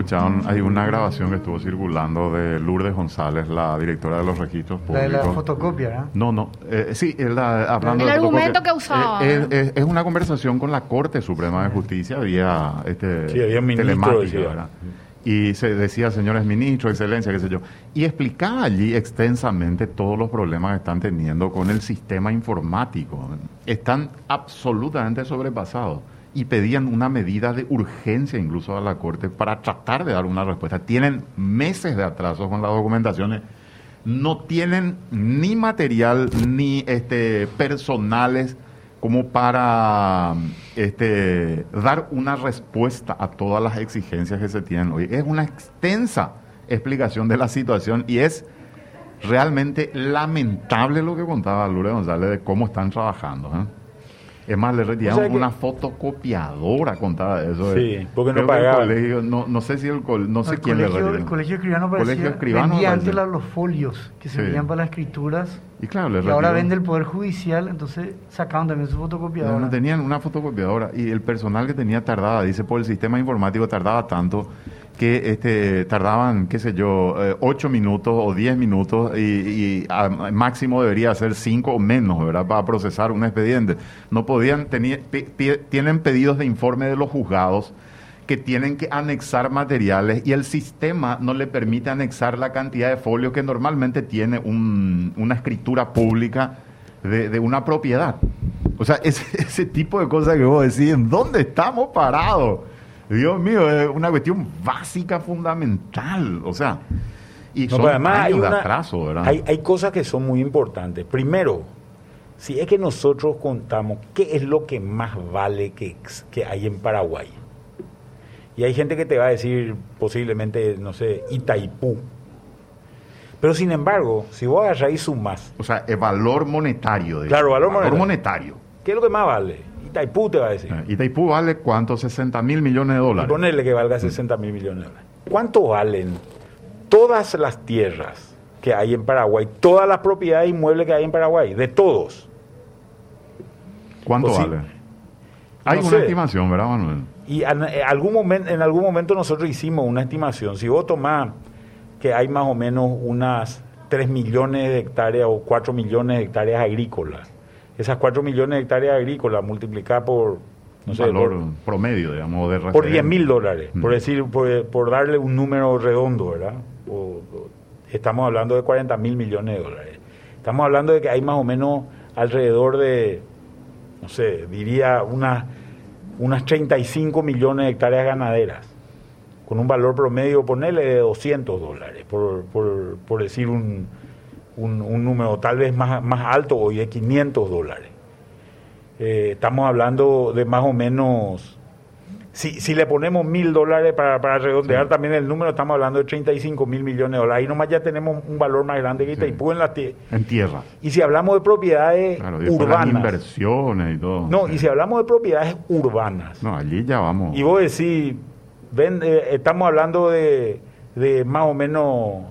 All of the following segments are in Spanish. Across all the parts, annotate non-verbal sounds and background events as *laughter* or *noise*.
escucharon, hay una grabación que estuvo circulando de Lourdes González, la directora de los registros La de públicos. la fotocopia, ¿verdad? No, no, eh, sí, es la- hablando El de argumento que usaba. Eh, es, es- es una conversación con la Corte Suprema de Justicia, había, este, Sí, había telemática, decía. ¿verdad? Y se decía, señores ministros, excelencia, qué sé yo. Y explicaba allí extensamente todos los problemas que están teniendo con el sistema informático. Están absolutamente sobrepasados. Y pedían una medida de urgencia incluso a la Corte para tratar de dar una respuesta. Tienen meses de atraso con las documentaciones no tienen ni material ni este personales como para este dar una respuesta a todas las exigencias que se tienen hoy. Es una extensa explicación de la situación y es realmente lamentable lo que contaba Lourdes González de cómo están trabajando. ¿eh? Es más, le retiraron O sea que- una fotocopiadora, contaba eso. Sí, porque no colegio, no, no sé si el col- no sé el, quién le colegio, retiró. el colegio escribano Colegio parecía, escribano vendía antes los folios que se Sí. vendían para las escrituras Y claro, le y ahora vende el Poder Judicial, entonces sacaron también su fotocopiadora. No, no tenían una fotocopiadora y el personal que tenía tardaba, dice, por el sistema informático tardaba tanto que este tardaban, qué sé yo, eh, ocho minutos o diez minutos y, y a- máximo debería ser cinco o menos, ¿verdad? Para procesar un expediente. No podían, pi- tienen pedidos de informe de los juzgados que tienen que anexar materiales y el sistema no le permite anexar la cantidad de folio que normalmente tiene un- una escritura pública de, de una propiedad. O sea, ese, *laughs* ese tipo de cosas que vos decís, ¿en dónde estamos parados? Dios mío, es una cuestión básica, fundamental. O sea, y No, son además hay, de atraso, ¿verdad? hay, hay cosas que son muy importantes. Primero, si es que nosotros contamos qué es lo que más vale que, que hay en Paraguay. Y hay gente que te va a decir posiblemente, no sé, Itaipú. Pero sin embargo, si vos agarrás y sumás, O sea, el valor monetario. de- Claro, valor monetario. monetario. ¿qué es lo que más vale? Itaipú te va a decir. Eh, Itaipú vale cuánto? 60 mil millones de Y dólares. ponerle que valga 60 mil millones de dólares. ¿Cuánto valen todas las tierras que hay en Paraguay, todas las propiedades inmuebles que hay en Paraguay, de todos? ¿Cuánto Pues vale? Hay No una sé. estimación, ¿verdad, Manuel? Y en, en algún momento, en algún momento nosotros hicimos una estimación. Si vos tomás que hay más o menos unas 3 millones de hectáreas o 4 millones de hectáreas agrícolas, esas 4 millones de hectáreas agrícolas multiplicadas por, no sé, valor por, promedio, digamos, de por referencia. 10 mil dólares, por Mm. decir, por, por darle un número redondo, ¿verdad? O- o- estamos hablando de 40 mil millones de dólares. Estamos hablando de que hay más o menos alrededor de, no sé, diría unas, unas 35 millones de hectáreas ganaderas, con un valor promedio, ponerle de 200 dólares, por, por, por decir un, un, un número tal vez más, más alto, hoy de 500 dólares. Eh, estamos hablando de más o menos, si, si le ponemos mil dólares para, para redondear también el número, estamos hablando de 35 mil millones de dólares. Ahí nomás ya tenemos un valor más grande que Sí. Itaipú en la En tierra. Y si hablamos de propiedades Claro, y urbanas. inversiones y todo. No, Sí. y si hablamos de propiedades urbanas. No, allí ya vamos. Y vos decís, ven, eh, estamos hablando de, de más o menos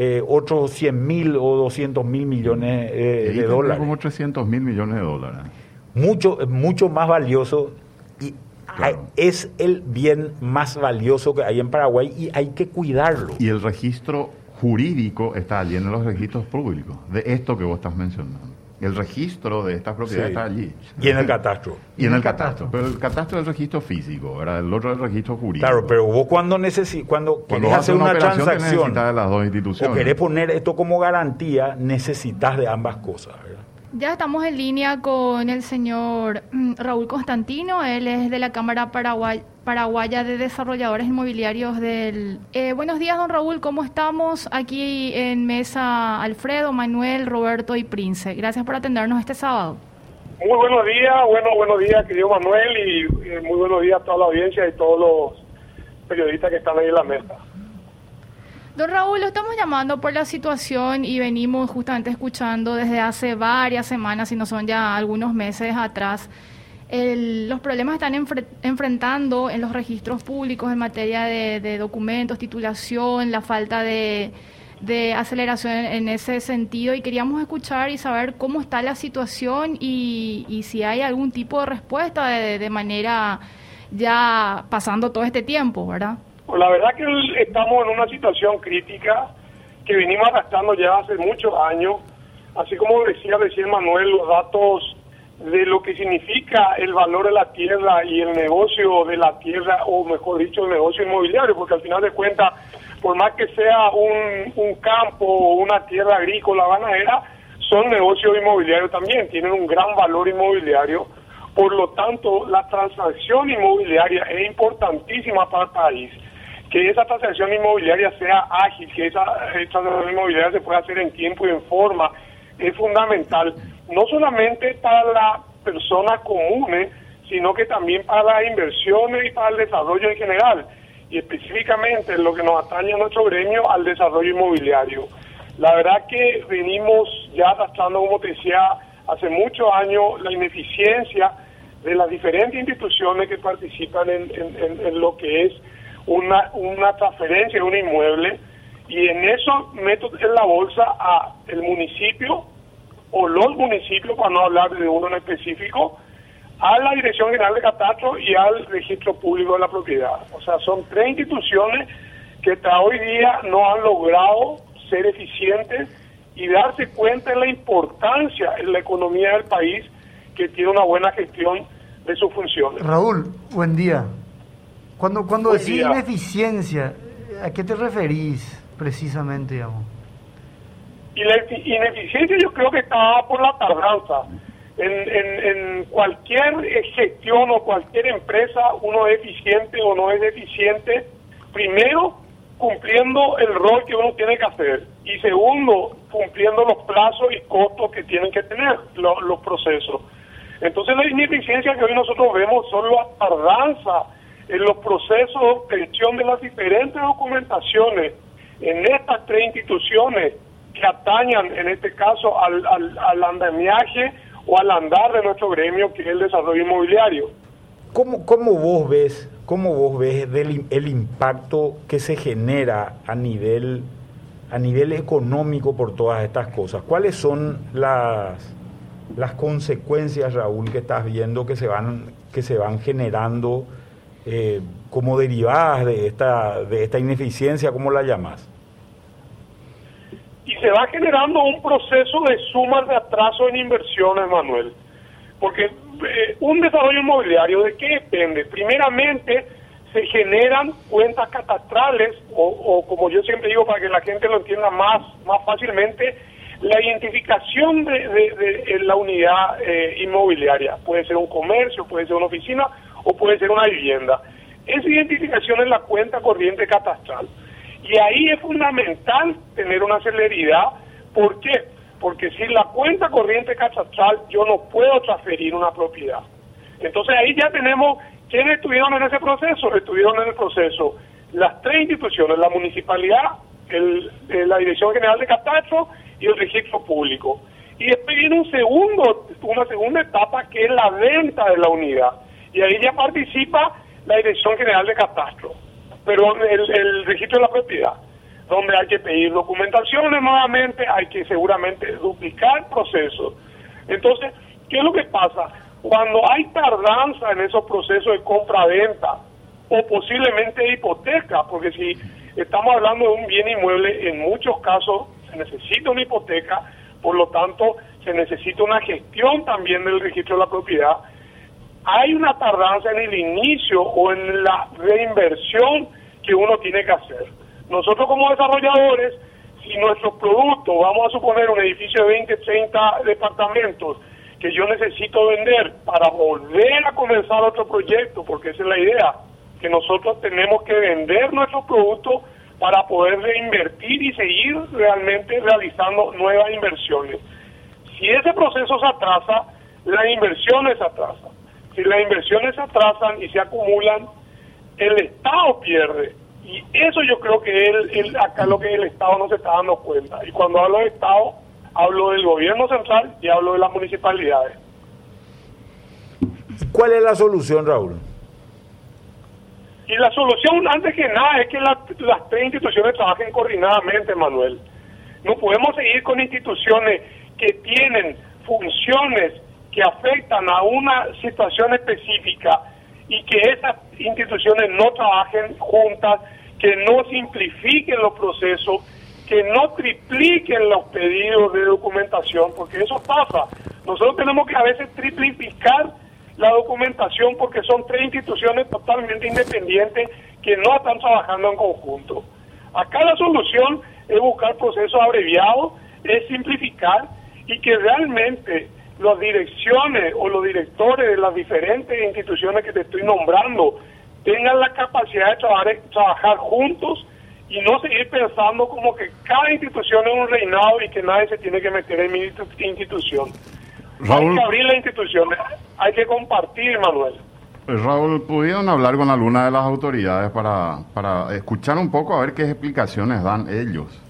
eh, otros 100 mil o 200 mil millones eh, de dólares. como 300 mil millones de dólares. mucho, mucho más valioso y Claro. hay- es el bien más valioso que hay en Paraguay y hay que cuidarlo. Y el registro jurídico está allí en los registros públicos, de esto que vos estás mencionando. El registro de estas propiedades Sí. está allí. Y en el catastro. Y en el catastro. Pero el catastro es el registro físico, ¿verdad? El otro es el registro jurídico. Claro, pero vos cuando necesi cuando, Cuando querés hacer una, una, transacción de las dos o instituciones. querés poner esto como garantía, necesitas de ambas cosas. ¿verdad? Ya estamos en línea con el señor mm, Raúl Constantino, él es de la Cámara Paraguay- Paraguaya de Desarrolladores Inmobiliarios del... Eh, buenos días, don Raúl, ¿cómo estamos? Aquí en mesa Alfredo, Manuel, Roberto y Prince. Gracias por atendernos este sábado. Muy buenos días, bueno, buenos días, querido Manuel, y eh, muy buenos días a toda la audiencia y todos los periodistas que están ahí en la mesa. Don Raúl, lo estamos llamando por la situación y venimos justamente escuchando desde hace varias semanas, si no son ya algunos meses atrás, el- los problemas están enfre- enfrentando en los registros públicos en materia de, documentos, titulación, la falta de, aceleración en, ese sentido y queríamos escuchar y saber cómo está la situación y, y si hay algún tipo de respuesta de manera ya pasando todo este tiempo, ¿verdad? Pues la verdad que estamos en una situación crítica que venimos arrastrando ya hace muchos años. Así como decía recién Manuel, los datos de lo que significa el valor de la tierra y el negocio de la tierra, o mejor dicho, el negocio inmobiliario, porque al final de cuentas, por más que sea un, un campo o una tierra agrícola, ganadera, son negocios inmobiliarios también, tienen un gran valor inmobiliario. Por lo tanto, la transacción inmobiliaria es importantísima para el país. Que esa transacción inmobiliaria sea ágil, que esa, transacción inmobiliaria se pueda hacer en tiempo y en forma, es fundamental no solamente para la persona común, sino que también para las inversiones y para el desarrollo en general, y específicamente en lo que nos atañe a nuestro gremio, al desarrollo inmobiliario. La verdad que venimos ya arrastrando, como te decía, hace muchos años la ineficiencia de las diferentes instituciones que participan en, lo que es una, una transferencia de un inmueble y en eso meto en la bolsa a el municipio, o los municipios, para no hablar de uno en específico, a la Dirección General de Catastro y al Registro Público de la Propiedad. O sea, son tres instituciones que hasta hoy día no han logrado ser eficientes y darse cuenta de la importancia en la economía del país que tiene una buena gestión de sus funciones. Raúl, buen día. Cuando, cuando decís ineficiencia, ¿a qué te referís precisamente, digamos? Y la ineficiencia yo creo que está por la tardanza. En, en, cualquier gestión o cualquier empresa uno es eficiente o no es eficiente, primero cumpliendo el rol que uno tiene que hacer y segundo cumpliendo los plazos y costos que tienen que tener los procesos. Entonces la ineficiencia que hoy nosotros vemos son la tardanza en los procesos de obtención de las diferentes documentaciones en estas tres instituciones que atañan, en este caso, al, al, andamiaje o al andar de nuestro gremio, que es el desarrollo inmobiliario. ¿Cómo, cómo vos ves, cómo vos ves del, el impacto que se genera a nivel, a nivel económico por todas estas cosas? ¿Cuáles son las, las consecuencias, Raúl, que estás viendo que se van, que se van generando eh, como derivadas de esta, de esta ineficiencia, ¿cómo la llamas? y se va generando un proceso de sumas de atraso en inversiones, Manuel. Porque eh, un desarrollo inmobiliario, ¿de qué depende? Primeramente, se generan cuentas catastrales, o, como yo siempre digo para que la gente lo entienda más, más fácilmente, la identificación de, la unidad eh, inmobiliaria. Puede ser un comercio, puede ser una oficina o puede ser una vivienda. Esa identificación es la cuenta corriente catastral. Y ahí es fundamental tener una celeridad. ¿Por qué? Porque sin la cuenta corriente catastral yo no puedo transferir una propiedad. Entonces ahí ya tenemos quiénes estuvieron en ese proceso. Estuvieron en el proceso las tres instituciones, la municipalidad, el, eh, la Dirección General de Catastro y el registro público. Y después viene un segundo, una segunda etapa que es la venta de la unidad. Y ahí ya participa la Dirección General de Catastro pero el, registro de la propiedad, donde hay que pedir documentaciones nuevamente, hay que seguramente duplicar procesos. Entonces, ¿qué es lo que pasa? Cuando hay tardanza en esos procesos de compra-venta o posiblemente hipoteca, porque si estamos hablando de un bien inmueble, en muchos casos se necesita una hipoteca, por lo tanto se necesita una gestión también del registro de la propiedad. Hay una tardanza en el inicio o en la reinversión que uno tiene que hacer. Nosotros como desarrolladores, si nuestro producto, vamos a suponer un edificio de 20, 30 departamentos, que yo necesito vender para volver a comenzar otro proyecto, porque esa es la idea, que nosotros tenemos que vender nuestro producto para poder reinvertir y seguir realmente realizando nuevas inversiones. Si ese proceso se atrasa, las inversiones se atrasan. Si las inversiones se atrasan y se acumulan, el Estado pierde. Y eso yo creo que es acá lo que el Estado no se está dando cuenta. Y cuando hablo de Estado, hablo del gobierno central y hablo de las municipalidades. ¿Cuál es la solución, Raúl? Y la solución, antes que nada, es que las tres instituciones trabajen coordinadamente, Manuel. No podemos seguir con instituciones que tienen funciones que afectan a una situación específica y que esas instituciones no trabajen juntas, que no simplifiquen los procesos, que no tripliquen los pedidos de documentación, porque eso pasa. Nosotros tenemos que a veces triplicar la documentación porque son tres instituciones totalmente independientes que no están trabajando en conjunto. Acá la solución es buscar procesos abreviados, es simplificar y que realmente las direcciones o los directores de las diferentes instituciones que te estoy nombrando tengan la capacidad de trabajar, trabajar juntos y no seguir pensando como que cada institución es un reinado y que nadie se tiene que meter en mi institución. Hay que abrir las instituciones, hay que compartir, Manuel. Raúl, ¿pudieron hablar con alguna de las autoridades para, para escuchar un poco a ver qué explicaciones dan ellos?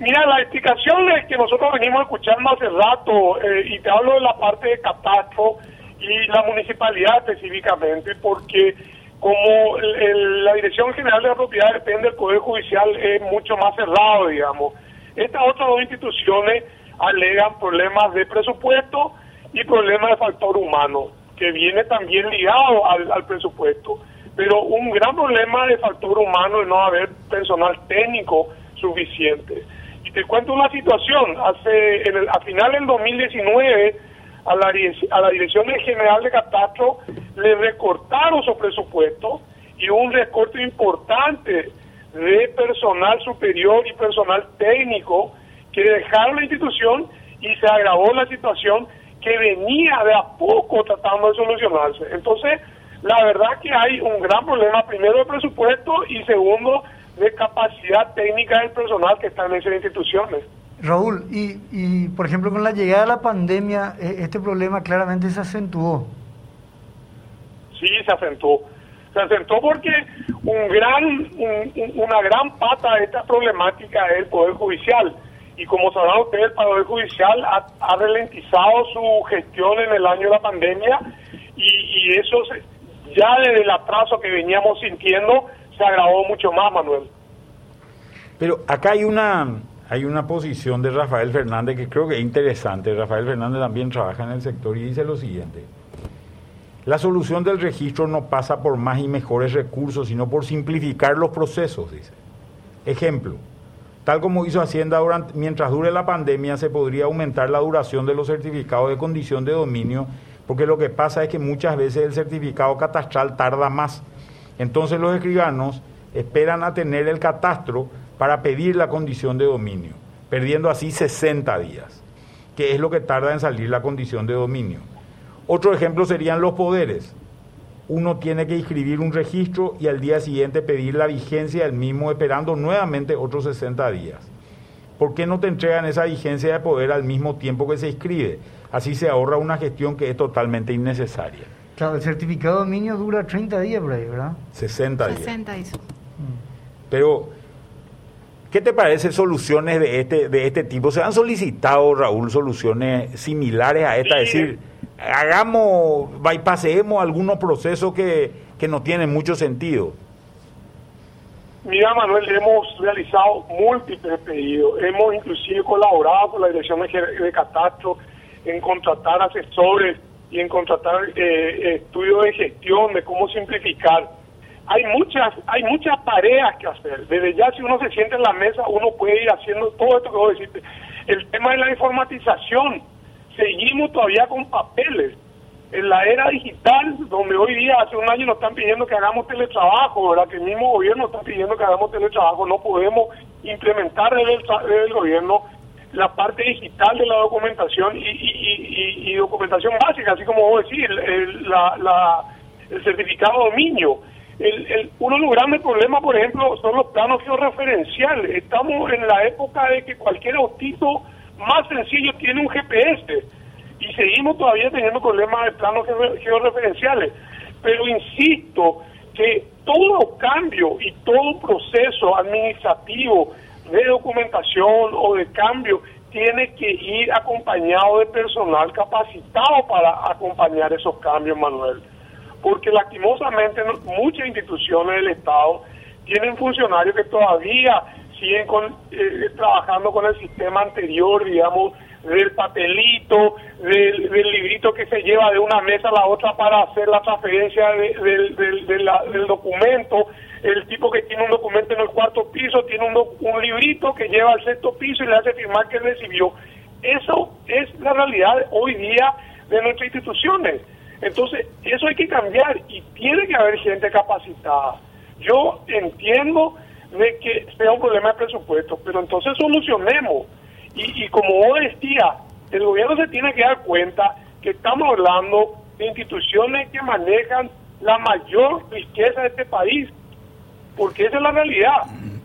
Mira, las explicaciones que nosotros venimos escuchando hace rato, eh, y te hablo de la parte de catastro y la municipalidad específicamente, porque como la Dirección General de la Propiedad depende del Poder Judicial, es mucho más cerrado, digamos. Estas otras dos instituciones alegan problemas de presupuesto y problemas de factor humano, que viene también ligado al, presupuesto. Pero un gran problema de factor humano es no haber personal técnico suficiente. Y te cuento una situación, hace en el, a final del 2019 a la, a la Dirección General de Catastro le recortaron su presupuesto y un recorte importante de personal superior y personal técnico que dejaron la institución y se agravó la situación que venía de a poco tratando de solucionarse. Entonces, la verdad que hay un gran problema, primero de presupuesto y segundo de capacidad técnica del personal que está en esas instituciones. Raúl, y, y por ejemplo con la llegada de la pandemia, e, este problema claramente se acentuó. Sí, se acentuó. Se acentuó porque un gran, una gran pata de esta problemática es el Poder Judicial y como sabrán ustedes, el Poder Judicial ha, ralentizado su gestión en el año de la pandemia y, eso ya desde el atraso que veníamos sintiendo se agravó mucho más, Manuel. Pero acá hay una, hay una posición de Rafael Fernández que creo que es interesante. Rafael Fernández también trabaja en el sector y dice lo siguiente. La solución del registro no pasa por más y mejores recursos, sino por simplificar los procesos, dice. Ejemplo, Tal como hizo Hacienda durante, mientras dure la pandemia, se podría aumentar la duración de los certificados de condición de dominio, porque lo que pasa es que muchas veces el certificado catastral tarda más. Entonces los escribanos esperan a tener el catastro para pedir la condición de dominio, perdiendo así 60 días, que es lo que tarda en salir la condición de dominio. Otro ejemplo serían los poderes uno tiene que inscribir un registro y al día siguiente pedir la vigencia del mismo esperando nuevamente otros 60 días. ¿Por qué no te entregan esa vigencia de poder al mismo tiempo que se inscribe? Así se ahorra una gestión que es totalmente innecesaria. Claro, el certificado de dominio dura 30 días por ahí, ¿verdad? 60 días. 60 días. Pero, ¿qué te parece soluciones de este, de este tipo? ¿Se han solicitado, Raúl, soluciones similares a esta? Es decir, hagamos, bypassemos algunos procesos que, que no tienen mucho sentido. Mira, Manuel, hemos realizado múltiples pedidos. Hemos inclusive colaborado con la Dirección de Catastro en contratar asesores y en contratar eh, estudios de gestión de cómo simplificar. Hay muchas, hay muchas tareas que hacer. Desde ya, si uno se siente en la mesa, uno puede ir haciendo todo esto que vos decís. El tema de la informatización seguimos todavía con papeles. En la era digital, donde hoy día, hace un año nos están pidiendo que hagamos teletrabajo, ¿verdad? que el mismo gobierno está pidiendo que hagamos teletrabajo, no podemos implementar desde el, gobierno la parte digital de la documentación y, documentación básica, así como vos decís, el, la, el certificado de dominio. El, uno de los grandes problemas, por ejemplo, son los planos georreferenciales. Estamos en la época de que cualquier autito más sencillo tiene un GPS y seguimos todavía teniendo problemas de planos georreferenciales. Pero insisto que todo cambio y todo proceso administrativo de documentación o de cambio tiene que ir acompañado de personal capacitado para acompañar esos cambios, Manuel. Porque lastimosamente muchas instituciones del Estado tienen funcionarios que todavía siguen con, eh, trabajando con el sistema anterior, digamos, del papelito, del, librito que se lleva de una mesa a la otra para hacer la transferencia del, del, documento. El tipo que tiene un documento en el cuarto piso tiene un, un librito que lleva al sexto piso y le hace firmar que recibió. Eso es la realidad hoy día de nuestras instituciones. Entonces, eso hay que cambiar y tiene que haber gente capacitada. Yo entiendo de que sea un problema de presupuesto, pero entonces solucionemos. Y, como vos decías, el gobierno se tiene que dar cuenta que estamos hablando de instituciones que manejan la mayor riqueza de este país, porque esa es la realidad.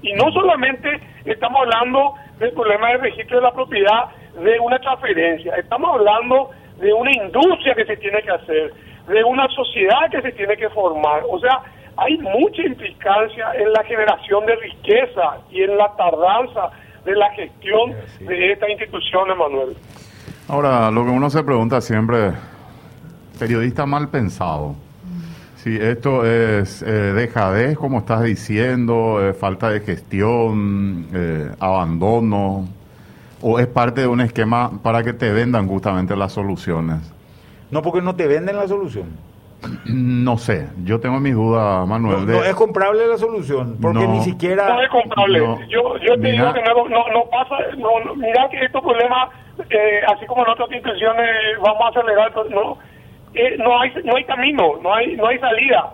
Y no solamente estamos hablando del problema del registro de la propiedad de una transferencia, estamos hablando de una industria que se tiene que hacer, de una sociedad que se tiene que formar. O sea, hay mucha implicancia en la generación de riqueza y en la tardanza de la gestión de esta institución, Emanuel. Ahora, lo que uno se pregunta siempre, periodista mal pensado, si esto es eh, dejadez, como estás diciendo, eh, falta de gestión, eh, abandono, o es parte de un esquema para que te vendan justamente las soluciones. No, porque no te venden la solución. No sé, yo tengo mis dudas, Manuel. No, es comprable la solución, porque ni siquiera... No es comprable. yo, yo te digo que no, no, pasa, no, mira que estos problemas, eh, así como en otras instituciones, vamos a acelerar, no, eh, no, hay, no hay camino, no hay, no hay salida.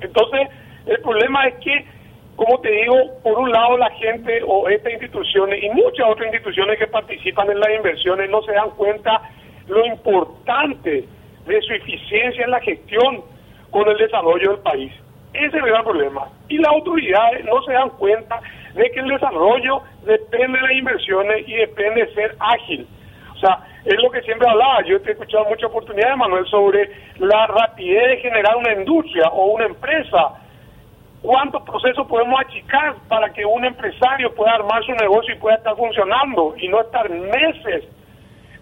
Entonces, el problema es que, como te digo, por un lado la gente o estas instituciones y muchas otras instituciones que participan en las inversiones no se dan cuenta lo importante de su eficiencia en la gestión con el desarrollo del país. Ese es el gran problema. Y las autoridades no se dan cuenta de que el desarrollo depende de las inversiones y depende de ser ágil. Sea, es lo que siempre hablaba. Yo he escuchado muchas oportunidades, Manuel, sobre la rapidez de generar una industria o una empresa. ¿Cuántos procesos podemos achicar para que un empresario pueda armar su negocio y pueda estar funcionando y no estar meses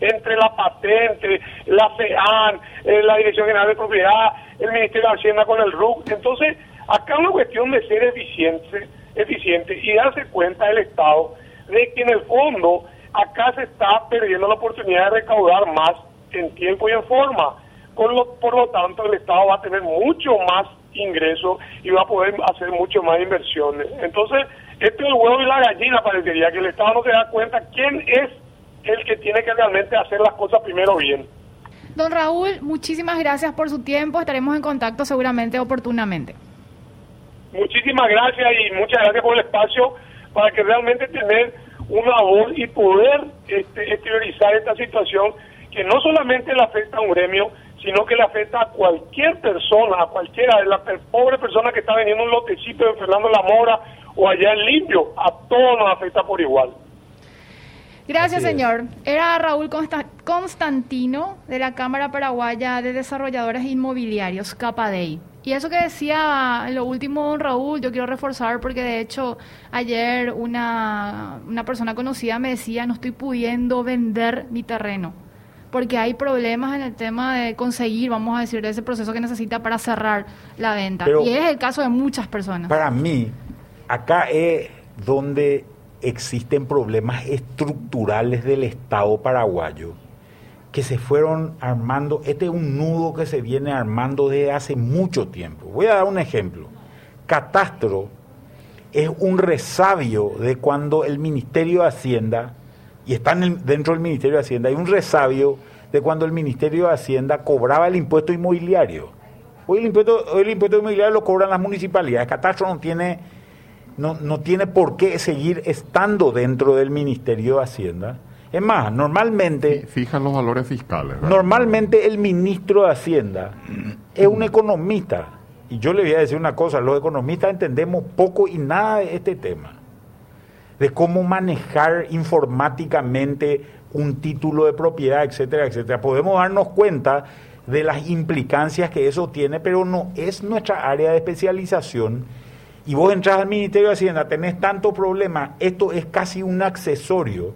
entre la patente, la CEAN, eh, la Dirección General de Propiedad, el Ministerio de Hacienda con el RUC. Entonces, acá es una cuestión de ser eficiente, eficiente y darse cuenta del Estado de que en el fondo acá se está perdiendo la oportunidad de recaudar más en tiempo y en forma. Con lo, por lo tanto, el Estado va a tener mucho más ingresos y va a poder hacer mucho más inversiones. Entonces, esto es el huevo y la gallina, parecería que el Estado no se da cuenta quién es el que tiene que realmente hacer las cosas primero bien. Don Raúl, muchísimas gracias por su tiempo. Estaremos en contacto seguramente oportunamente. Muchísimas gracias y muchas gracias por el espacio para que realmente tener una voz y poder este, exteriorizar esta situación que no solamente le afecta a un gremio, sino que le afecta a cualquier persona, a cualquiera de las pobre persona que está vendiendo un lotecito de Fernando La Mora o allá en Limpio, a todos nos afecta por igual. Gracias, señor. Era Raúl Constantino de la Cámara Paraguaya de Desarrolladores Inmobiliarios, CAPADEI. Y eso que decía lo último, Raúl, yo quiero reforzar porque de hecho ayer una, una persona conocida me decía, no estoy pudiendo vender mi terreno porque hay problemas en el tema de conseguir, vamos a decir, ese proceso que necesita para cerrar la venta. y es el caso de muchas personas. Para mí, acá es donde existen problemas estructurales del Estado paraguayo que se fueron armando. Este es un nudo que se viene armando desde hace mucho tiempo. Voy a dar un ejemplo. Catastro es un resabio de cuando el Ministerio de Hacienda, y está dentro del Ministerio de Hacienda, hay un resabio de cuando el Ministerio de Hacienda cobraba el impuesto inmobiliario. Hoy el impuesto, hoy el impuesto inmobiliario lo cobran las municipalidades. Catastro no tiene no, no tiene por qué seguir estando dentro del Ministerio de Hacienda. Es más, normalmente... Fijan los valores fiscales. Normalmente el ministro de Hacienda es un economista. Y yo le voy a decir una cosa, los economistas entendemos poco y nada de este tema. De cómo manejar informáticamente un título de propiedad, etcétera, etcétera. Podemos darnos cuenta de las implicancias que eso tiene, pero no es nuestra área de especialización y vos entras al Ministerio de Hacienda, tenés tanto problema, esto es casi un accesorio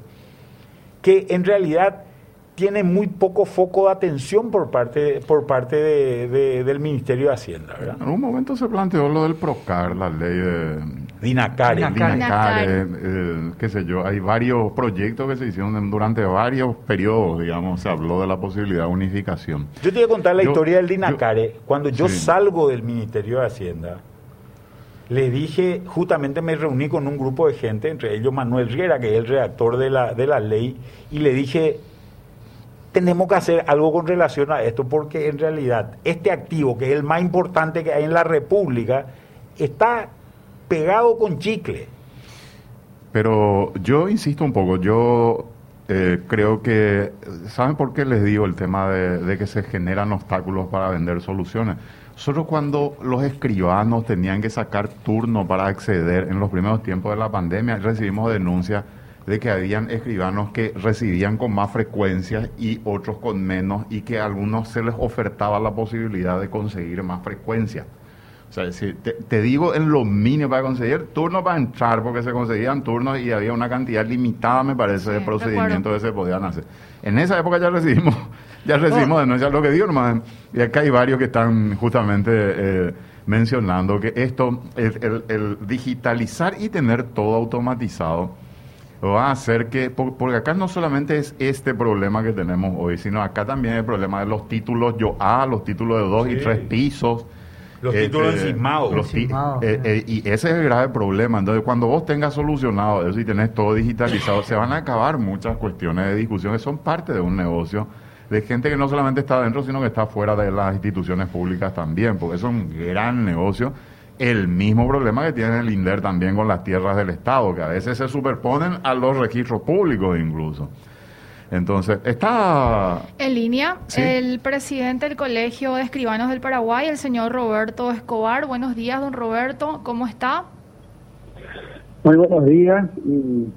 que en realidad tiene muy poco foco de atención por parte por parte del Ministerio de Hacienda. En un momento se planteó lo del PROCAR, la ley Dinacare. Dinacare, Dinacare. eh, qué sé yo, hay varios proyectos que se hicieron durante varios periodos, digamos, se habló de la posibilidad de unificación. Yo te voy a contar la Yo- historia del yo- Dinacare. Cuando yo Sí. salgo del Ministerio de Hacienda, le dije, justamente me reuní con un grupo de gente, entre ellos Manuel Riera, que es el redactor de la, de la ley, y le dije, tenemos que hacer algo con relación a esto, porque en realidad este activo, que es el más importante que hay en la República, está pegado con chicle. Pero yo insisto un poco, yo eh, creo que, ¿saben por qué les digo el tema de, de que se generan obstáculos para vender soluciones? Nosotros cuando los escribanos tenían que sacar turno para acceder en los primeros tiempos de la pandemia, recibimos denuncias de que habían escribanos que recibían con más frecuencia y otros con menos y que a algunos se les ofertaba la posibilidad de conseguir más frecuencia. O sea, si te, te digo en lo mínimo para conseguir turnos para entrar, porque se conseguían turnos y había una cantidad limitada, me parece, Sí, de procedimientos que se podían hacer. En esa época ya recibimos, ya recibimos denuncias, lo que digo nomás. Y acá hay varios que están justamente eh, mencionando que esto, el, el- el digitalizar y tener todo automatizado, va a hacer que, por- porque acá no solamente es este problema que tenemos hoy, sino acá también el problema de los títulos yo A, los títulos de dos y tres pisos. Los Este, títulos encimados. los Encimados, eh, eh, y ese es el grave problema. Entonces, cuando vos tengas solucionado eso y tenés todo digitalizado, se van a acabar muchas cuestiones de discusión que son parte de un negocio de gente que no solamente está dentro, sino que está fuera de las instituciones públicas también, porque eso es un gran negocio. El mismo problema que tiene el INDER también con las tierras del Estado, que a veces se superponen a los registros públicos incluso. Entonces, está... En línea, Sí. el presidente del Colegio de Escribanos del Paraguay, el señor Roberto Escobar. Buenos días, don Roberto, ¿cómo está? Muy buenos días y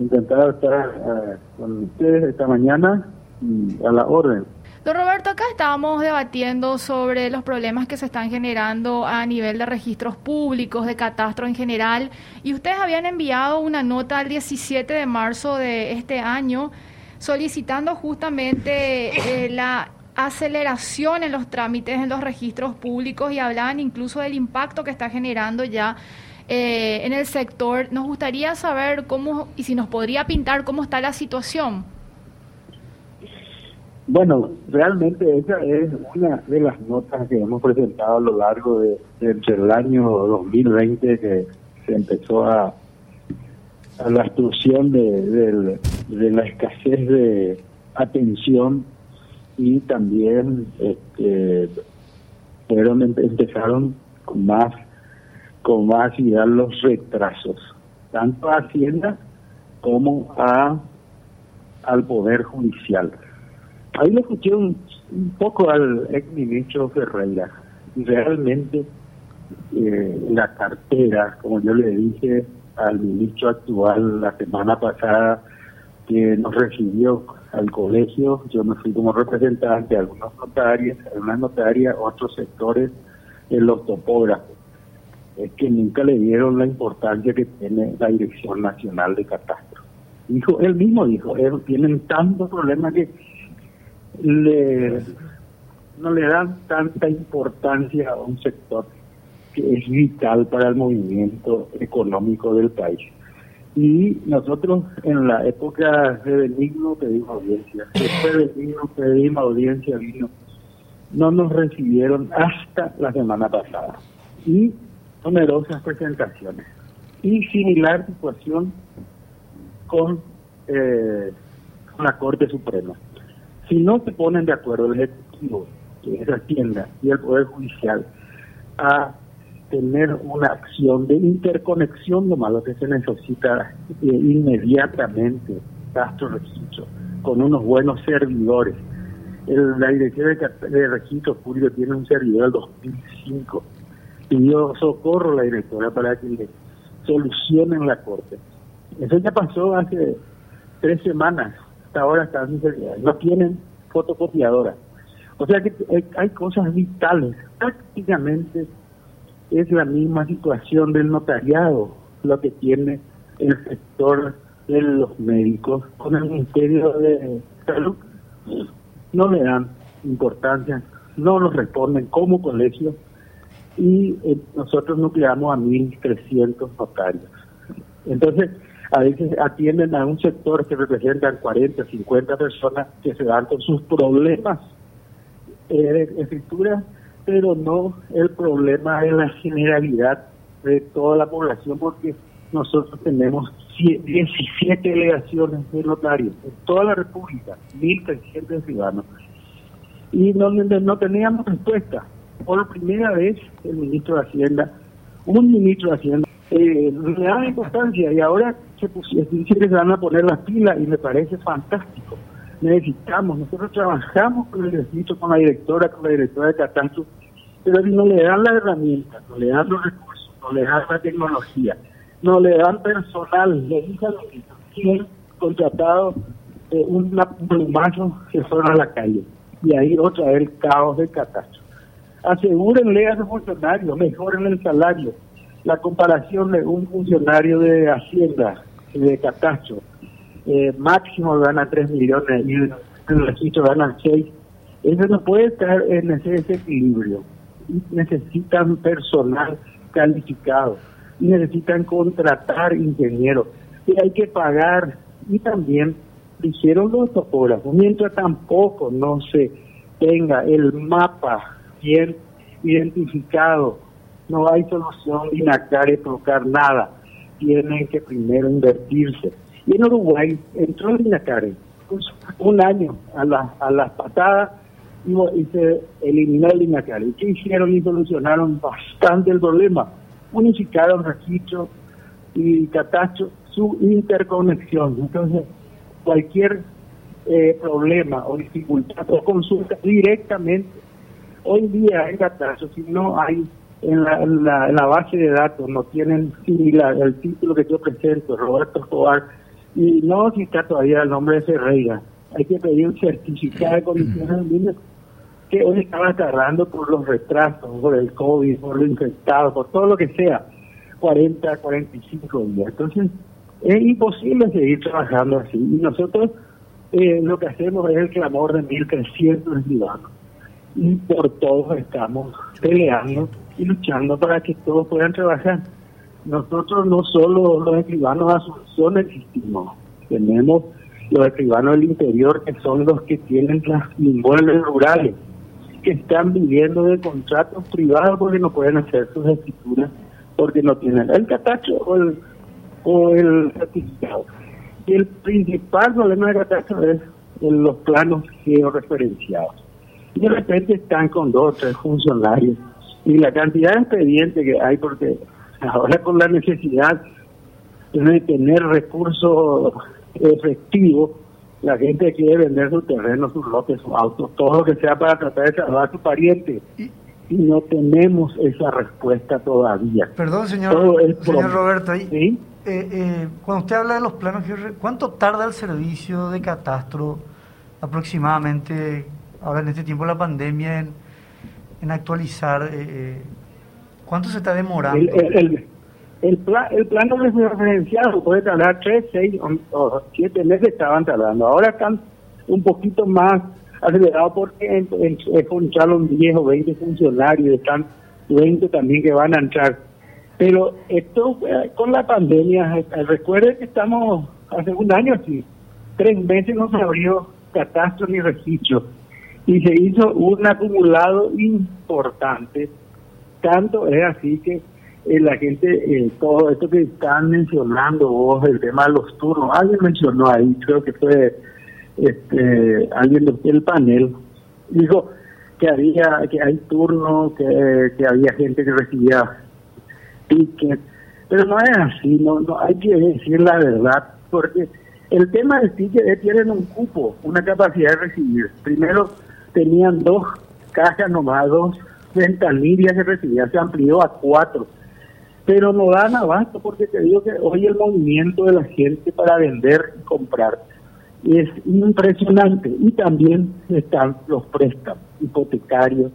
encantado de estar eh, con ustedes esta mañana a la orden. Don Roberto, acá estábamos debatiendo sobre los problemas que se están generando a nivel de registros públicos, de catastro en general, y ustedes habían enviado una nota el 17 de marzo de este año solicitando justamente eh, la aceleración en los trámites en los registros públicos y hablaban incluso del impacto que está generando ya eh, en el sector. Nos gustaría saber cómo, y si nos podría pintar cómo está la situación. Bueno, realmente esa es una de las notas que hemos presentado a lo largo de, de- entre el año 2020 que se empezó a, a la extrusión de, de la escasez de atención y también este, empezaron con más con más actividad los retrasos tanto a Hacienda como a al poder judicial Ahí le escuché un, poco al ex ministro Ferreira realmente eh, la cartera, como yo le dije al ministro actual la semana pasada que nos recibió al colegio, yo me fui como representante de algunos notarios, algunas notarias, otros sectores en los topógrafos, es que nunca le dieron la importancia que tiene la Dirección Nacional de Catastro. Dijo, él mismo dijo, "Eh, tienen tantos problemas que le, no le dan tanta importancia a un sector que es vital para el movimiento económico del país. Y nosotros en la época de Benigno pedimos audiencia, después de Benigno pedimos audiencia, vino. No nos recibieron hasta la semana pasada. Y numerosas presentaciones. Y similar situación con, eh, con la Corte Suprema. Si no se ponen de acuerdo el Ejecutivo, que es Hacienda, y el Poder Judicial, a tener una acción de interconexión, lo malo que se necesita eh, inmediatamente, Castro Registro, con unos buenos servidores. La Dirección de, de Registro Público tiene un servidor del 2005. Pidió socorro a la directora para que le solucionen la Corte. Eso ya pasó hace tres semanas. Hasta ahora están. No tienen fotocopiadora. O sea que hay, hay cosas vitales. Prácticamente es la misma situación del notariado, lo que tiene el sector de los médicos con el Ministerio de Salud. No le dan importancia, no nos responden como colegio y eh, nosotros nucleamos a 1.300 notarios. Entonces, a veces atienden a un sector que representan 40, 50 personas que se dan con sus problemas de escritura, pero no el problema de la generalidad de toda la población, porque nosotros tenemos 17 delegaciones de notarios en toda la República, 1.300 ciudadanos. Y no, no teníamos respuesta. Por primera vez, el ministro de Hacienda, un ministro de Hacienda, eh, le da importancia y ahora se, que se van a poner las pilas y me parece fantástico. Necesitamos, nosotros trabajamos con el ministro, con la directora, con la directora de catastro, pero no le dan la herramienta, no le dan los recursos, no le dan la tecnología no le dan personal, le dicen que contratado eh, un plumazo que fueron a la calle. Y ahí otra vez el caos de catastro. Asegúrenle a los funcionarios, mejoren el salario. La comparación de un funcionario de Hacienda, de catastro, eh, máximo gana 3 millones y el registro gana 6. Eso no puede estar en ese desequilibrio. Necesitan personal calificado y necesitan contratar ingenieros y hay que pagar y también dijeron los topógrafos mientras tampoco no se tenga el mapa bien identificado no hay solución de INACARE tocar nada tienen que primero invertirse y en Uruguay entró el INACARE pues, un año a, la, a las patadas y, se eliminó el INACARE ¿y qué hicieron y solucionaron bastante el problema? unificaron registro y catastro su interconexión. Entonces, cualquier eh, problema o dificultad o consulta directamente, hoy día en catastro, si no hay en la, base de datos, no tienen similar el título que yo presento, Roberto Escobar, y no si está todavía el nombre de Ferreira, hay que pedir un certificado de condiciones de que hoy estaba tardando por los retrasos, por el COVID, por lo infectado, por todo lo que sea, 40, 45 días. Entonces, es imposible seguir trabajando así. Y nosotros eh, lo que hacemos es el clamor de 1.300 ciudadanos. Y por todos estamos peleando y luchando para que todos puedan trabajar. Nosotros no solo los escribanos de Asunción existimos, tenemos los escribanos del interior que son los que tienen las inmuebles rurales que están viviendo de contratos privados porque no pueden hacer sus escrituras porque no tienen el catastro o el, o el certificado. Y el principal problema de catastro es los planos georreferenciados. Y de repente están con dos o tres funcionarios. Y la cantidad de expedientes que hay, porque ahora con la necesidad de tener recursos efectivos, la gente quiere vender su terreno, sus lotes, sus autos, todo lo que sea para tratar de salvar a su pariente. Y, no tenemos esa respuesta todavía. Perdón, señor, señor Roberto, ahí, ¿Sí? Eh, eh, cuando usted habla de los planos, ¿cuánto tarda el servicio de catastro aproximadamente, ahora en este tiempo de la pandemia, en, en actualizar? Eh, ¿Cuánto se está demorando? el, el, plan, el plano referenciado puede tardar 3, 6 o 7 meses estaban tardando. Ahora están un poquito más acelerados porque encontraron 10 o 20 funcionarios, están 20 también que van a entrar. Pero esto eh, con la pandemia, eh, recuerden que estamos hace un año así, tres meses no se abrió catastro ni registro y se hizo un acumulado importante. Tanto es así que eh, la gente, eh, todo esto que están mencionando vos, el tema de los turnos, alguien mencionó ahí, creo que fue este alguien del panel, dijo que había que hay turnos, que, que había gente que recibía tickets, pero no es así, no, no hay que decir la verdad, porque el tema del ticket es tienen un cupo, una capacidad de recibir. Primero tenían dos cajas nomás, dos ventanillas que recibían, se amplió a cuatro. Pero no dan abasto porque te digo que hoy el movimiento de la gente para vender y comprar es impresionante. Y también están los préstamos hipotecarios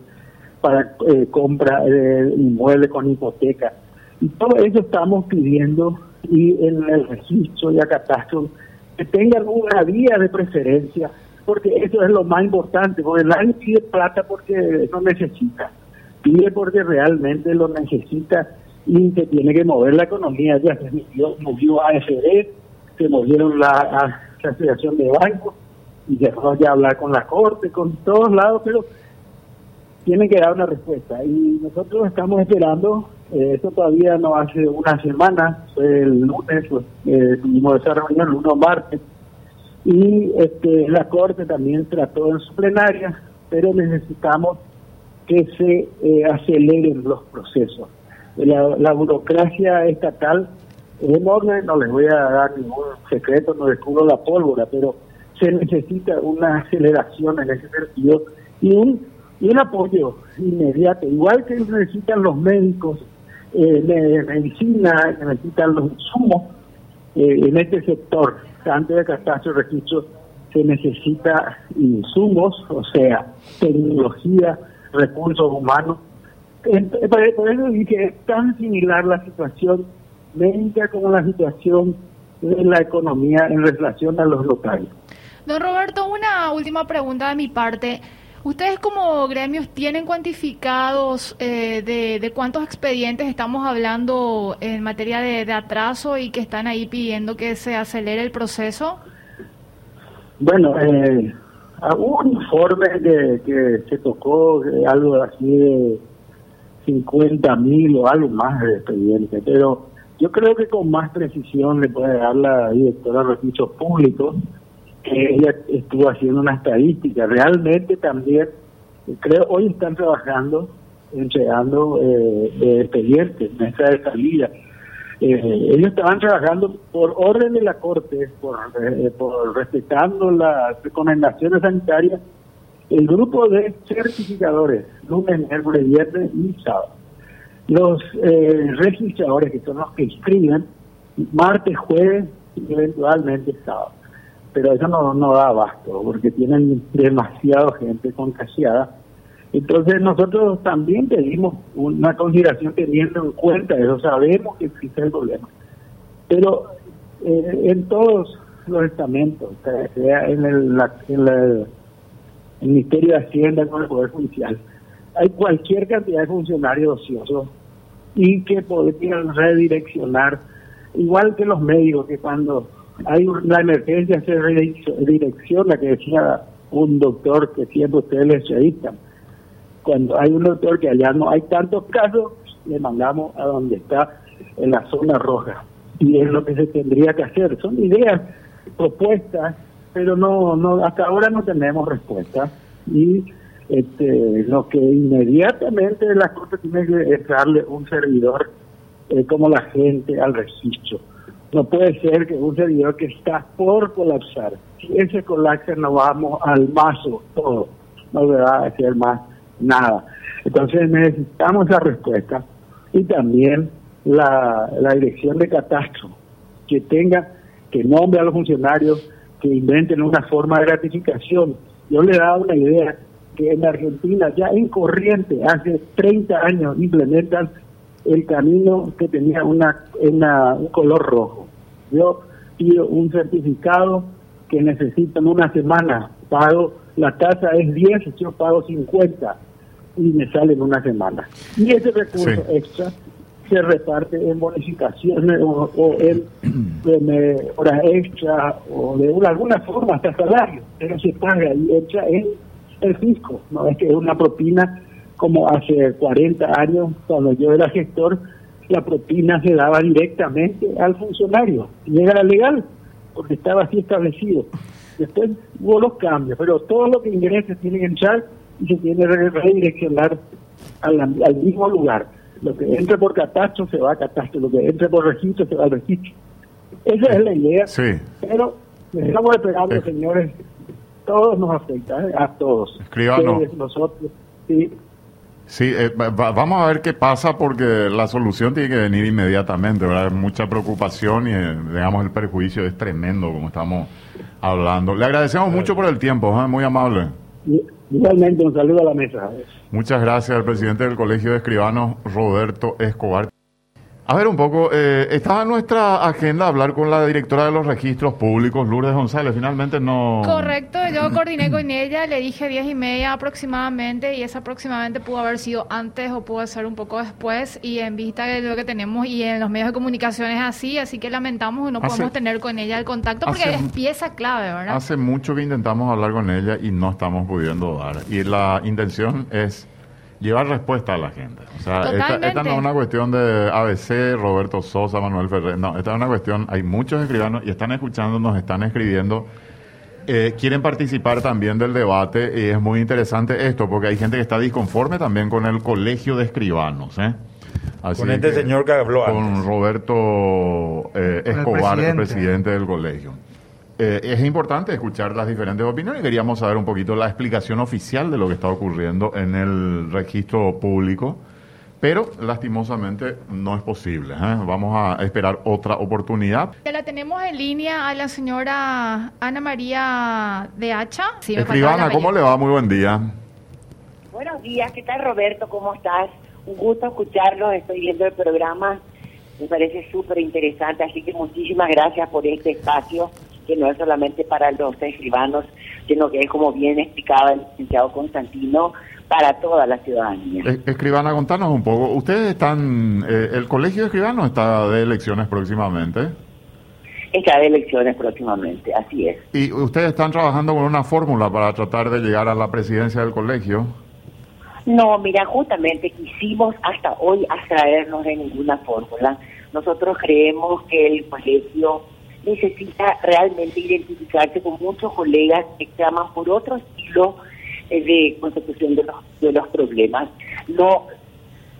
para eh, compra de inmuebles con hipoteca. Y todo eso estamos pidiendo y en el registro y a catastro que tengan una vía de preferencia porque eso es lo más importante porque nadie pide plata porque no necesita pide porque realmente lo necesita y se tiene que mover la economía. Ya se movió, AFD, se movieron la, Asociación de Bancos y ya hablar con la Corte, con todos lados, pero tienen que dar una respuesta. Y nosotros estamos esperando, eh, eso todavía no hace una semana, fue el lunes, pues, eh, tuvimos esa reunión el lunes martes, y este, la Corte también trató en su plenaria, pero necesitamos que se eh, aceleren los procesos. La, burocracia estatal es enorme, no les voy a dar ningún secreto, no descubro la pólvora, pero se necesita una aceleración en ese sentido y un, y un apoyo inmediato, igual que necesitan los médicos eh, de medicina, necesitan los insumos eh, en este sector, antes de catastro registro se necesita insumos, o sea, tecnología, recursos humanos. Por eso dije, es tan similar la situación médica como la situación de la economía en relación a los locales. Don Roberto, una última pregunta de mi parte. ¿Ustedes como gremios tienen cuantificados eh, de, cuántos expedientes estamos hablando en materia de, atraso y que están ahí pidiendo que se acelere el proceso? Bueno, eh, hubo un que, se tocó algo así de 50 mil o algo más de expedientes, pero yo creo que con más precisión le puede dar la directora de recursos públicos, ella estuvo haciendo una estadística. Realmente también, creo, hoy están trabajando, entregando eh, expedientes, mesa de salida eh, ellos estaban trabajando por orden de la Corte, por, eh, por respetando las recomendaciones sanitarias, el grupo de certificadores, lunes, miércoles, viernes y sábado. Los eh, registradores, que son los que escriben, martes, jueves y eventualmente sábado. Pero eso no, da abasto, porque tienen demasiada gente contagiada entonces nosotros también pedimos una consideración teniendo en cuenta eso, sabemos que existe el problema. Pero eh, en todos los estamentos, sea en el, en el Ministerio de Hacienda con el Poder Judicial, hay cualquier cantidad de funcionarios ociosos y que podrían redireccionar, igual que los médicos, que cuando hay una emergencia se redirecciona, que decía un doctor que siempre ustedes les entrevistan cuando hay un doctor que allá no hay tantos casos, le mandamos a donde está en la zona roja. Y es lo que se tendría que hacer. Son ideas, propuestas, pero no, no hasta ahora no tenemos respuesta. Y este, lo que inmediatamente la Corte tiene que darle un servidor eh, como la gente al registro. No puede ser que un servidor que está por colapsar, si ese colapsa no vamos al mazo todo, no va a ser más nada. Entonces necesitamos la respuesta y también la, la dirección de catastro que tenga, que nombre a los funcionarios, que inventen una forma de gratificación. Yo le he dado una idea que en Argentina, ya en corriente, hace 30 años implementan el camino que tenía una, una un color rojo. Yo pido un certificado que necesitan una semana, pago, la tasa es 10, yo pago 50 y me sale en una semana. Y ese recurso extra se reparte en bonificaciones o, en, *clears throat* horas extra o de alguna forma hasta salario, pero se paga y echa en el fisco, no es que es una propina como hace 40 años cuando yo era gestor, la propina se daba directamente al funcionario y era legal porque estaba así establecido. Después hubo los cambios, pero todo lo que ingresa tiene que entrar y se tiene que redireccionar al, al mismo lugar. Lo que entre por catastro se va a catastro, lo que entre por registro se va al registro. Esa es la idea. Sí. Pero estamos esperando, eh. señores, todos nos afecta, ¿eh? a todos. Escribanos. nosotros, sí. Sí, eh, vamos a ver qué pasa porque la solución tiene que venir inmediatamente, ¿verdad? Mucha preocupación y, digamos, el perjuicio es tremendo, como estamos hablando. Le agradecemos mucho por el tiempo, muy amable. Igualmente, un saludo a la mesa. Muchas gracias al presidente del Colegio de Escribanos, Roberto Escobar. A ver, un poco, eh, estaba en nuestra agenda hablar con la directora de los registros públicos, Lourdes González, finalmente no... Correcto, yo coordiné con ella, le dije diez y media aproximadamente y esa aproximadamente pudo haber sido antes o pudo ser un poco después y en vista de lo que tenemos y en los medios de comunicación es así, así que lamentamos que no podemos tener con ella el contacto porque es pieza clave, ¿verdad? Hace mucho que intentamos hablar con ella y no estamos pudiendo dar y la intención es llevar respuesta a la gente. O sea, esta, no es una cuestión de ABC, Roberto Sosa, Manuel Ferrer. No, esta es una cuestión, hay muchos escribanos y están escuchando, nos están escribiendo. Eh, quieren participar también del debate y es muy interesante esto porque hay gente que está disconforme también con el colegio de escribanos. ¿eh? con este señor que habló Con Roberto eh, Escobar, el presidente del colegio. Eh, es importante escuchar las diferentes opiniones y queríamos saber un poquito la explicación oficial de lo que está ocurriendo en el registro público, pero lastimosamente no es posible. ¿eh? Vamos a esperar otra oportunidad. Ya la tenemos en línea a la señora Ana María de Hacha. Sí, Escribana, ¿cómo le va? Muy buen día. Buenos días, ¿qué tal Roberto? ¿Cómo estás? Un gusto escucharlo, estoy viendo el programa, me parece súper interesante, así que muchísimas gracias por este espacio que no es solamente para los escribanos, sino que es, como bien explicaba el licenciado Constantino, para toda la ciudadanía. Escribana, contanos un poco. Ustedes están, eh, el Colegio de Escribanos está de elecciones próximamente. Está de elecciones próximamente, así es. ¿Y ustedes están trabajando con una fórmula para tratar de llegar a la presidencia del colegio? No, mira, justamente quisimos hasta hoy abstraernos de ninguna fórmula. Nosotros creemos que el colegio necesita realmente identificarse con muchos colegas que claman por otro estilo eh, de consecución de los, de los problemas. No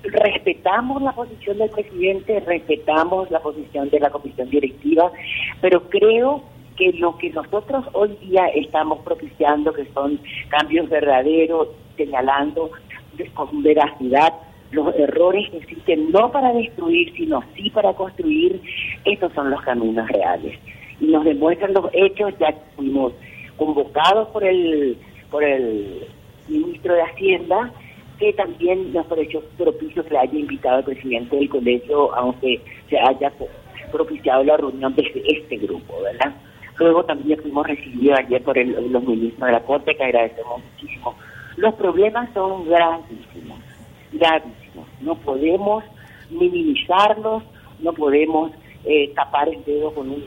respetamos la posición del presidente, respetamos la posición de la comisión directiva, pero creo que lo que nosotros hoy día estamos propiciando, que son cambios verdaderos, señalando con veracidad los errores que existen no para destruir, sino sí para construir, estos son los caminos reales. Y nos demuestran los hechos, ya fuimos convocados por el, por el ministro de Hacienda, que también nos pareció propicio que haya invitado al presidente del colegio, aunque se haya propiciado la reunión desde este grupo, ¿verdad? Luego también fuimos recibidos ayer por los ministros de la Corte, que agradecemos muchísimo. Los problemas son gravísimos gravísimos. No podemos minimizarlos, no podemos eh, tapar el dedo con un,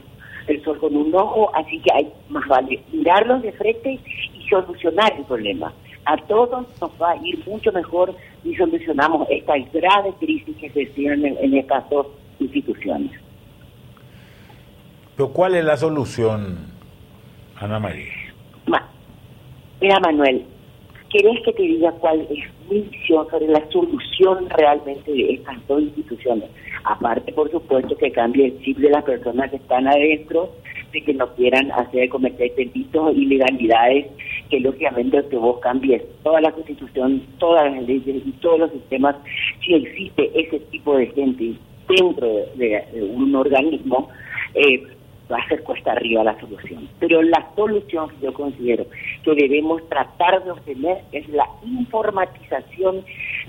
el sol con un ojo, así que hay más vale mirarlos de frente y solucionar el problema. A todos nos va a ir mucho mejor si solucionamos esta grave crisis que se tiene en, estas dos instituciones. Pero ¿cuál es la solución, Ana María? mira, Manuel, ¿querés que te diga cuál es sobre la solución realmente de estas dos instituciones. Aparte, por supuesto, que cambie el chip de las personas que están adentro, de que no quieran hacer cometer delitos, ilegalidades, que lógicamente que vos cambies toda la constitución, todas las leyes y todos los sistemas, si existe ese tipo de gente dentro de, un organismo, eh, va a ser cuesta arriba la solución. Pero la solución que yo considero que debemos tratar de obtener es la informatización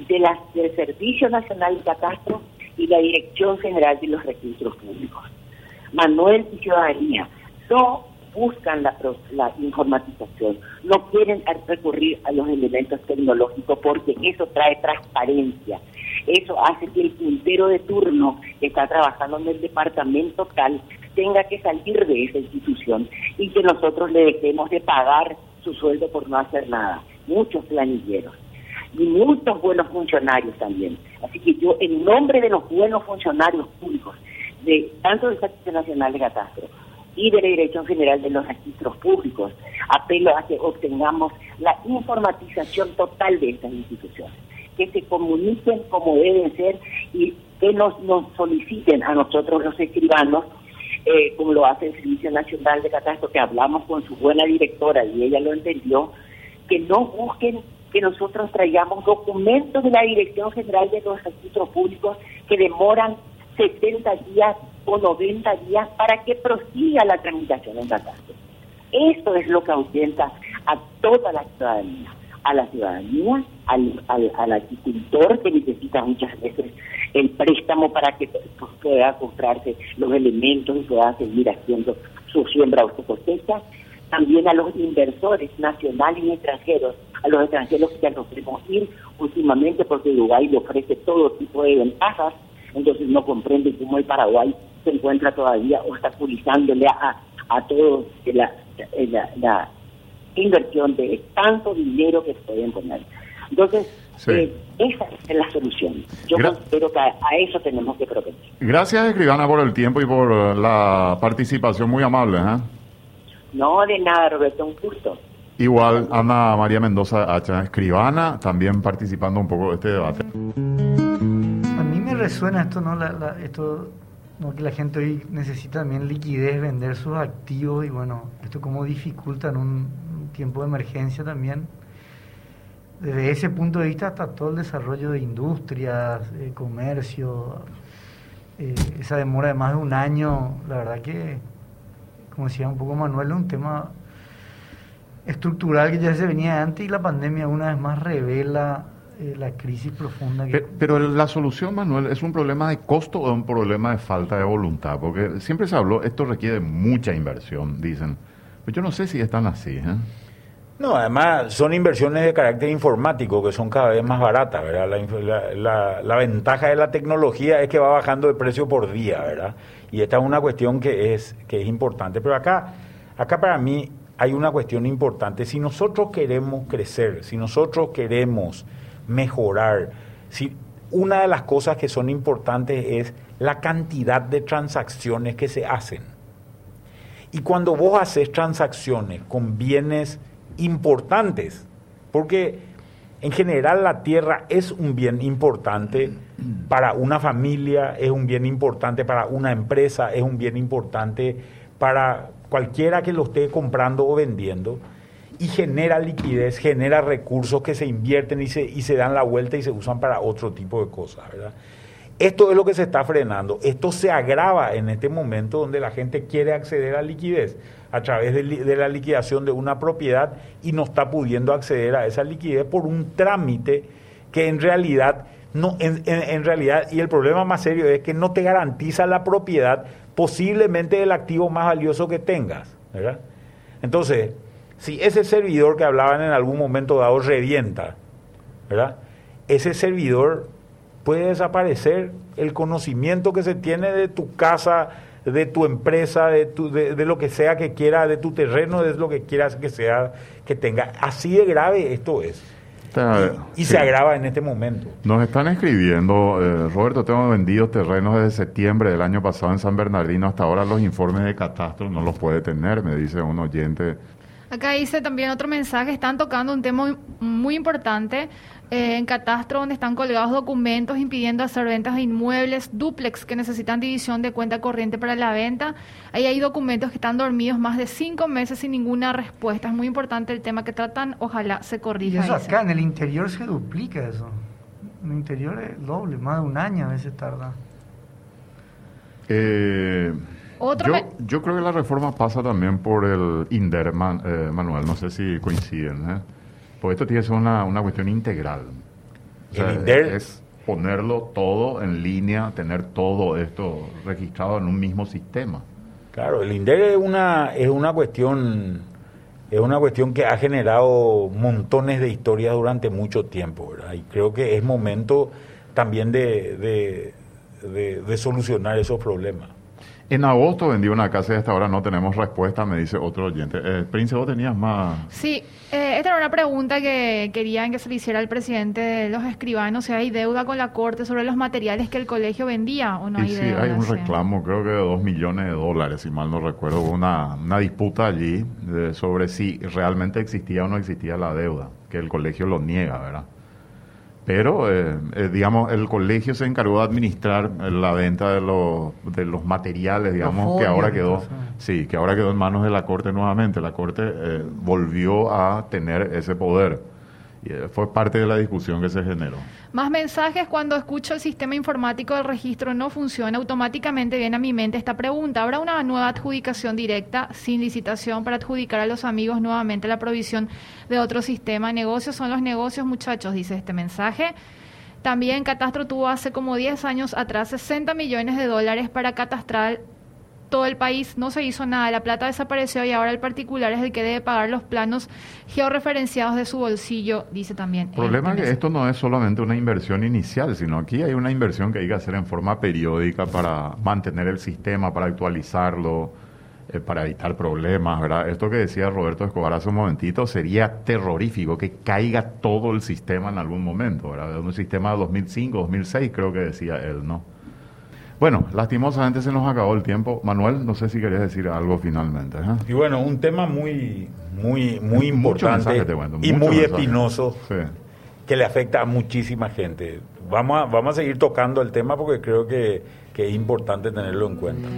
del Servicio Nacional de Catastro y la Dirección General de los Registros Públicos. Manuel y Ciudadanía no buscan la, la informatización, no quieren recurrir a los elementos tecnológicos porque eso trae transparencia, eso hace que el puntero de turno que está trabajando en el departamento tal tenga que salir de esa institución y que nosotros le dejemos de pagar su sueldo por no hacer nada. Muchos planilleros y muchos buenos funcionarios también. Así que yo, en nombre de los buenos funcionarios públicos, de tanto del Servicio Nacional de Catastro y de la Dirección General de los Registros Públicos, apelo a que obtengamos la informatización total de estas instituciones, que se comuniquen como deben ser y que nos, nos soliciten a nosotros los escribanos eh, como lo hace el Servicio Nacional de Catastro, que hablamos con su buena directora y ella lo entendió, que no busquen que nosotros traigamos documentos de la Dirección General de los Registros Públicos que demoran 70 días o 90 días para que prosiga la tramitación en catastro. Esto es lo que ahuyenta a toda la ciudadanía, a la ciudadanía, al, agricultor que necesita muchas veces el préstamo para que pueda comprarse los elementos y pueda seguir haciendo su siembra cosecha. También a los inversores nacionales y extranjeros, a los extranjeros que nos queremos ir últimamente porque Uruguay le ofrece todo tipo de ventajas, entonces no comprende cómo el Paraguay se encuentra todavía obstaculizándole a, a todos la, la, inversión de tanto dinero que pueden poner. Entonces, eh, esa es la solución. Yo considero que a, eso tenemos que proteger. Gracias, escribana, por el tiempo y por la participación muy amable. ¿eh? No, de nada, Roberto, un gusto. Igual, Ana María Mendoza Hacha, escribana, también participando un poco de este debate. A mí me resuena esto, ¿no? La, esto, ¿no? que la gente hoy necesita también liquidez, vender sus activos y bueno, esto como dificulta en un tiempo de emergencia también desde ese punto de vista hasta todo el desarrollo de industrias, comercio, eh, esa demora de más de un año, la verdad que, como decía un poco Manuel, es un tema estructural que ya se venía antes y la pandemia una vez más revela eh, la crisis profunda. Que... Pero, la solución, Manuel, ¿es un problema de costo o un problema de falta de voluntad? Porque siempre se habló, esto requiere mucha inversión, dicen. Pero yo no sé si están así. ¿eh? No, además son inversiones de carácter informático que son cada vez más baratas, ¿verdad? La, la, ventaja de la tecnología es que va bajando de precio por día, ¿verdad? Y esta es una cuestión que es, que es importante. Pero acá, acá para mí hay una cuestión importante. Si nosotros queremos crecer, si nosotros queremos mejorar, si una de las cosas que son importantes es la cantidad de transacciones que se hacen. Y cuando vos haces transacciones con bienes importantes, porque en general la tierra es un bien importante para una familia, es un bien importante para una empresa, es un bien importante para cualquiera que lo esté comprando o vendiendo y genera liquidez, genera recursos que se invierten y se, y se dan la vuelta y se usan para otro tipo de cosas, ¿verdad? Esto es lo que se está frenando. Esto se agrava en este momento donde la gente quiere acceder a liquidez a través de, la liquidación de una propiedad y no está pudiendo acceder a esa liquidez por un trámite que en realidad no en, realidad y el problema más serio es que no te garantiza la propiedad posiblemente el activo más valioso que tengas. Entonces, si ese servidor que hablaban en algún momento dado revienta, ¿verdad? Ese servidor puede desaparecer el conocimiento que se tiene de tu casa, de tu empresa, de, tu, de, lo que sea que quiera, de tu terreno, de lo que quieras que sea, que tenga. Así de grave esto es. y, se agrava en este momento. Nos están escribiendo, eh, Roberto, tengo vendido terrenos desde septiembre del año pasado en San Bernardino. Hasta ahora los informes de catastro no los puede tener, me dice un oyente. Acá dice también otro mensaje, están tocando un tema muy importante eh, en Catastro donde están colgados documentos impidiendo hacer ventas de inmuebles duplex que necesitan división de cuenta corriente para la venta. Ahí hay documentos que están dormidos más de cinco meses sin ninguna respuesta. Es muy importante el tema que tratan, ojalá se corrija. Y eso acá en el interior se duplica eso. En el interior es doble, más de un año a veces tarda. Eh, yo, creo que la reforma pasa también por el INDER, eh, Manuel, no sé si coinciden. ¿eh? Porque esto tiene que ser una, una cuestión integral. es ponerlo todo en línea, tener todo esto registrado en un mismo sistema. Claro, el INDER es una, es una cuestión es una cuestión que ha generado montones de historias durante mucho tiempo, ¿verdad? Y creo que es momento también de, de solucionar esos problemas. En agosto vendí una casa y hasta ahora no tenemos respuesta, me dice otro oyente. Eh, Prince, vos tenías más... Sí, eh, esta era una pregunta que querían que se le hiciera al presidente de los escribanos. Si hay deuda con la Corte sobre los materiales que el colegio vendía o no hay sí, hay un reclamo, creo que de dos millones de dólares, si mal no recuerdo. una, una disputa allí sobre si realmente existía o no existía la deuda, que el colegio lo niega, ¿verdad? Pero, eh, eh, digamos, el colegio se encargó de administrar la venta de los, de los materiales, digamos, que ahora quedó, sí, que ahora quedó en manos de la Corte nuevamente. La Corte eh, volvió a tener ese poder. Y fue parte de la discusión que se generó. Más mensajes cuando escucho el sistema informático del registro no funciona, automáticamente viene a mi mente esta pregunta. ¿Habrá una nueva adjudicación directa sin licitación para adjudicar a los amigos nuevamente la provisión de otro sistema? Negocios son los negocios, muchachos, dice este mensaje. También Catastro tuvo hace como 10 años atrás 60 millones de dólares para catastrar todo el país, no se hizo nada, la plata desapareció y ahora el particular es el que debe pagar los planos georreferenciados de su bolsillo, dice también. El problema es que esto no es solamente una inversión inicial, sino aquí hay una inversión que hay que hacer en forma periódica para mantener el sistema, para actualizarlo, eh, para evitar problemas, ¿verdad? Esto que decía Roberto Escobar hace un momentito sería terrorífico, que caiga todo el sistema en algún momento, ¿verdad? Un sistema de 2005, 2006 creo que decía él, ¿no? Bueno, lastimosamente se nos acabó el tiempo. Manuel, no sé si querías decir algo finalmente. ¿eh? Y bueno, un tema muy, muy, muy importante y muy espinoso que le afecta a muchísima gente. Vamos a, vamos a seguir tocando el tema porque creo que, que es importante tenerlo en cuenta.